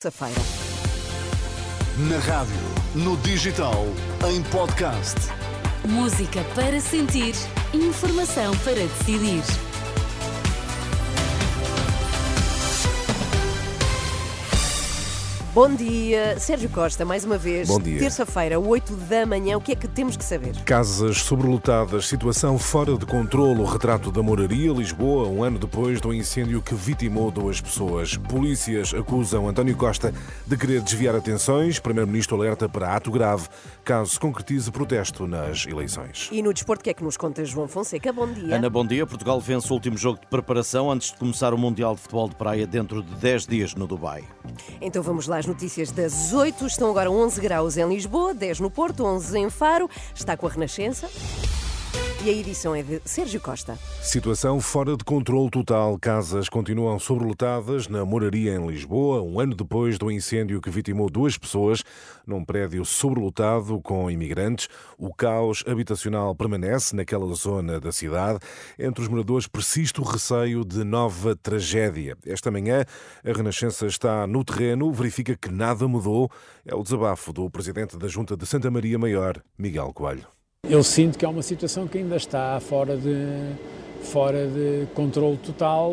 Terça-feira. Na rádio, no digital, em podcast. Música para sentir, informação para decidir. Bom dia, Sérgio Costa, mais uma vez. Bom dia. Terça-feira, 8 da manhã, o que é que temos que saber? Casas sobrelotadas, situação fora de controle, o retrato da moraria Lisboa, um ano depois do incêndio que vitimou duas pessoas. Polícias acusam António Costa de querer desviar atenções. Primeiro-Ministro alerta para ato grave, caso se concretize protesto nas eleições. E no desporto, o que é que nos conta João Fonseca? Bom dia. Ana, bom dia. Portugal vence o último jogo de preparação antes de começar o Mundial de Futebol de Praia dentro de 10 dias no Dubai. Então vamos lá, as notícias das 8. Estão agora 11 graus em Lisboa, 10 no Porto, 11 em Faro. Está com a Renascença. A edição é de Sérgio Costa. Situação fora de controle total. Casas continuam sobrelotadas na moraria em Lisboa, um ano depois do incêndio que vitimou duas pessoas num prédio sobrelotado com imigrantes. O caos habitacional permanece naquela zona da cidade. Entre os moradores persiste o receio de nova tragédia. Esta manhã, a Renascença está no terreno, verifica que nada mudou. É o desabafo do presidente da Junta de Santa Maria Maior, Miguel Coelho. Eu sinto que é uma situação que ainda está fora de, fora de controle total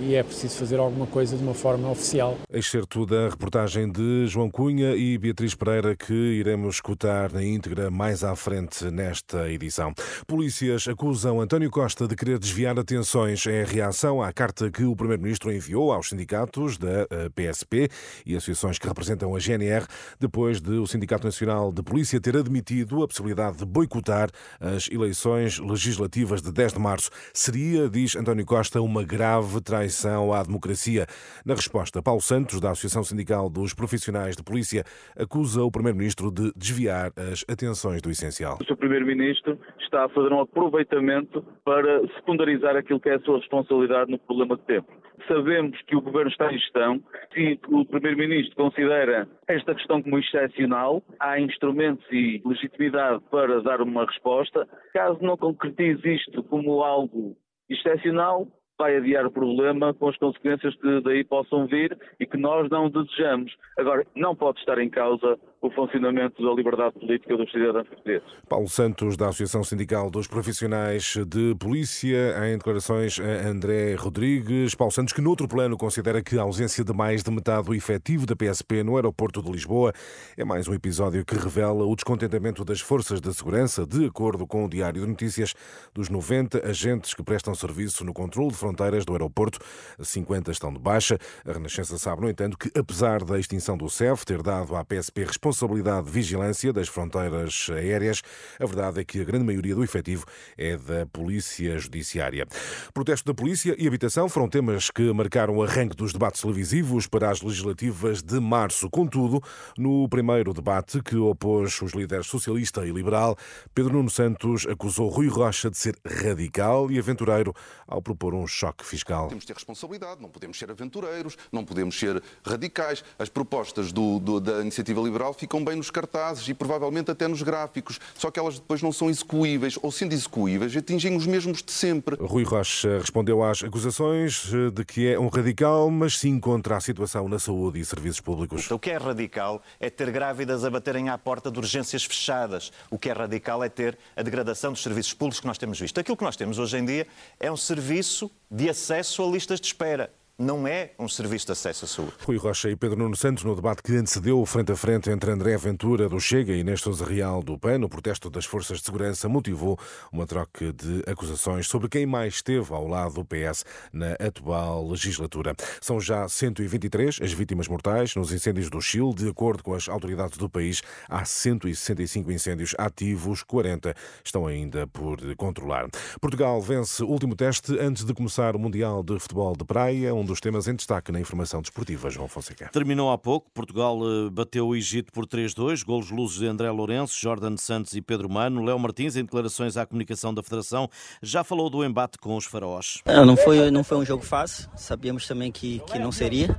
e é preciso fazer alguma coisa de uma forma oficial. Excerto da reportagem de João Cunha e Beatriz Pereira que iremos escutar na íntegra mais à frente nesta edição. Polícias acusam António Costa de querer desviar atenções. A reação à carta que o Primeiro-Ministro enviou aos sindicatos da PSP e associações que representam a GNR depois de o Sindicato Nacional de Polícia ter admitido a possibilidade de boicotar as eleições legislativas de 10 de março. Seria, diz António Costa, uma grave traição à democracia. Na resposta, Paulo Santos, da Associação Sindical dos Profissionais de Polícia, acusa o Primeiro-Ministro de desviar as atenções do essencial. O. Primeiro-Ministro está a fazer um aproveitamento para secundarizar aquilo que é a sua responsabilidade no problema de tempo. Sabemos que o Governo está em gestão. Se o Primeiro-Ministro considera esta questão como excepcional, há instrumentos e legitimidade para dar uma resposta. Caso não concretize isto como algo excepcional, vai adiar o problema com as consequências que daí possam vir e que nós não desejamos. Agora, não pode estar em causa o funcionamento da liberdade política dos cidadãos portugueses. Paulo Santos, da Associação Sindical dos Profissionais de Polícia, em declarações a André Rodrigues. Paulo Santos, que noutro plano considera que a ausência de mais de metade do efetivo da PSP no aeroporto de Lisboa é mais um episódio que revela o descontentamento das forças de segurança, de acordo com o Diário de Notícias, dos 90 agentes que prestam serviço no controle de fronteiras do aeroporto, 50 estão de baixa. A Renascença sabe, no entanto, que apesar da extinção do CEF ter dado à PSP responsabilidade de vigilância das fronteiras aéreas, a verdade é que a grande maioria do efetivo é da Polícia Judiciária. Protesto da Polícia e habitação foram temas que marcaram o arranque dos debates televisivos para as legislativas de março. Contudo, no primeiro debate que opôs os líderes socialista e liberal, Pedro Nuno Santos acusou Rui Rocha de ser radical e aventureiro ao propor um choque fiscal. Temos de ter responsabilidade, não podemos ser aventureiros, não podemos ser radicais. As propostas do, do, da iniciativa liberal ficam bem nos cartazes e provavelmente até nos gráficos, só que elas depois não são execuíveis, ou sendo execuíveis, atingem os mesmos de sempre. Rui Rocha respondeu às acusações de que é um radical, mas sim contra a situação na saúde e serviços públicos. O que é radical é ter grávidas a baterem à porta de urgências fechadas. O que é radical é ter a degradação dos serviços públicos que nós temos visto. Aquilo que nós temos hoje em dia é um serviço de acesso a listas de espera não é um serviço de acesso à saúde. Rui Rocha e Pedro Nuno Santos no debate que antecedeu o frente a frente entre André Ventura do Chega e Néstor Real do PAN, o protesto das forças de segurança motivou uma troca de acusações sobre quem mais esteve ao lado do PS na atual legislatura. São já 123 as vítimas mortais nos incêndios do Chile, de acordo com as autoridades do país, há 165 incêndios ativos, 40 estão ainda por controlar. Portugal vence o último teste antes de começar o Mundial de Futebol de Praia, um dos temas em destaque na informação desportiva, João Fonseca. Terminou há pouco. Portugal eh, bateu o Egito por 3-2. Golos luzes de André Lourenço, Jordan Santos e Pedro Mano. Léo Martins, em declarações à comunicação da Federação, já falou do embate com os faraós. Não foi, não foi um jogo fácil. Sabíamos também que, que não seria.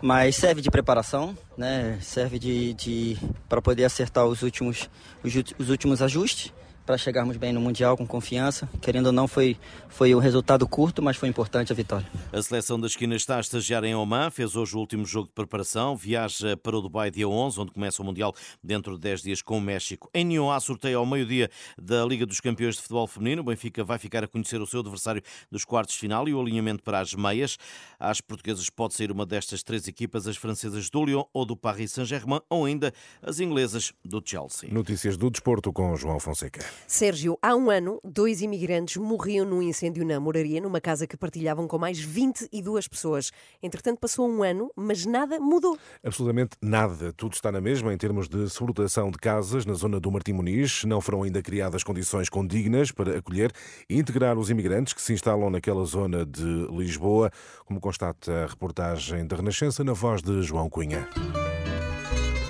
Mas serve de preparação, né? serve de, de para poder acertar os últimos, os, os últimos ajustes para chegarmos bem no Mundial com confiança. Querendo ou não, foi, foi um resultado curto, mas foi importante a vitória. A seleção da esquina está a estagiar em Oman, fez hoje o último jogo de preparação, viaja para o Dubai dia 11, onde começa o Mundial dentro de 10 dias com o México. Em Nyon há sorteio ao meio-dia da Liga dos Campeões de Futebol Feminino. O Benfica vai ficar a conhecer o seu adversário dos quartos de final e o alinhamento para as meias. Às portuguesas pode sair uma destas três equipas, as francesas do Lyon ou do Paris Saint-Germain, ou ainda as inglesas do Chelsea. Notícias do desporto com João Fonseca. Sérgio, há um ano, dois imigrantes morriam num incêndio na Moraria, numa casa que partilhavam com mais 22 pessoas. Entretanto, passou um ano, mas nada mudou. Absolutamente nada. Tudo está na mesma em termos de sobrelotação de casas na zona do Martim Muniz. Não foram ainda criadas condições condignas para acolher e integrar os imigrantes que se instalam naquela zona de Lisboa, como constata a reportagem da Renascença na voz de João Cunha.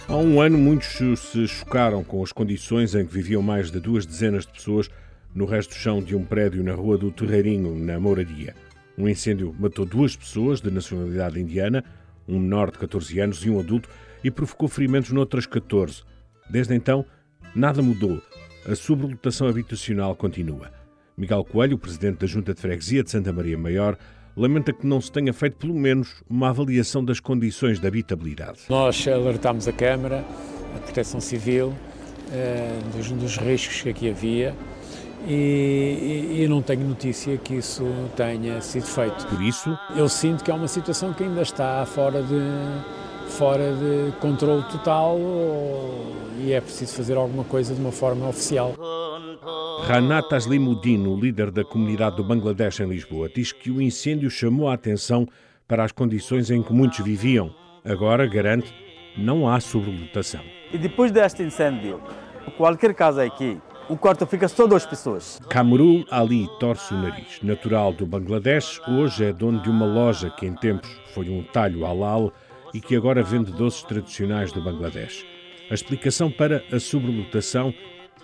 Há um ano, muitos se chocaram com as condições em que viviam mais de duas dezenas de pessoas no resto do chão de um prédio na Rua do Terreirinho, na Mouradia. Um incêndio matou duas pessoas de nacionalidade indiana, um menor de 14 anos e um adulto, e provocou ferimentos noutras 14. Desde então, nada mudou. A sobrelotação habitacional continua. Miguel Coelho, presidente da Junta de Freguesia de Santa Maria Maior, lamenta que não se tenha feito pelo menos uma avaliação das condições de habitabilidade. Nós alertámos a Câmara, a Proteção Civil, eh, dos, dos riscos que aqui havia e, e, e, não tenho notícia que isso tenha sido feito. Por isso? Eu sinto que é uma situação que ainda está fora de, fora de controle total e é preciso fazer alguma coisa de uma forma oficial. Ranat Aslimuddin, o líder da comunidade do Bangladesh em Lisboa, diz que o incêndio chamou a atenção para as condições em que muitos viviam. Agora, garante, não há sobrelotação. E depois deste incêndio, qualquer casa aqui, o quarto fica só duas pessoas. Kamrul Ali torce o nariz. Natural do Bangladesh, hoje é dono de uma loja que em tempos foi um talho halal e que agora vende doces tradicionais do Bangladesh. A explicação para a sobrelotação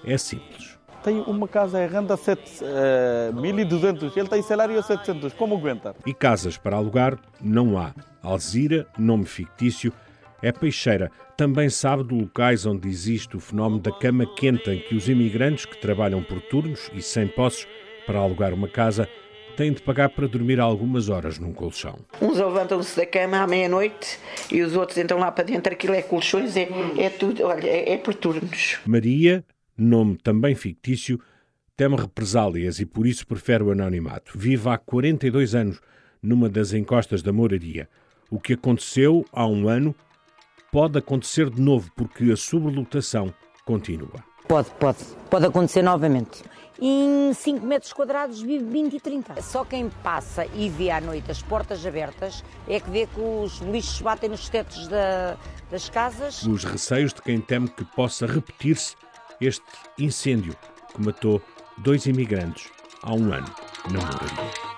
é simples. Tem uma casa em renda uh, 1.200, ele tem salário a 700, como aguenta? E casas para alugar não há. Alzira, nome fictício, é peixeira. Também sabe de locais onde existe o fenómeno da cama quente, em que os imigrantes que trabalham por turnos e sem posses para alugar uma casa têm de pagar para dormir algumas horas num colchão. Uns levantam-se da cama à meia-noite e os outros entram lá para dentro. Aquilo é colchões, é, é tudo, olha, é, é por turnos. Maria, nome também fictício, teme represálias e por isso prefere o anonimato. Vive há 42 anos numa das encostas da moraria. O que aconteceu há um ano pode acontecer de novo porque a sobrelotação continua. Pode, pode. Pode acontecer novamente. Em 5 metros quadrados vive 20 e 30. Só quem passa e vê à noite as portas abertas é que vê que os lixos batem nos tetos da, das casas. Os receios de quem teme que possa repetir-se este incêndio que matou dois imigrantes há um ano na moradia.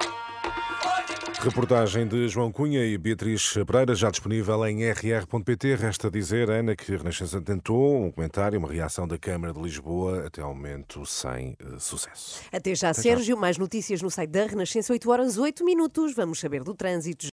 Reportagem de João Cunha e Beatriz Pereira, já disponível em rr.pt. Resta dizer, Ana, que a Renascença tentou um comentário, uma reação da Câmara de Lisboa, até ao momento sem uh, sucesso. Até já, até Sérgio. Já. Mais notícias no site da Renascença, 8 horas 8 minutos. Vamos saber do trânsito.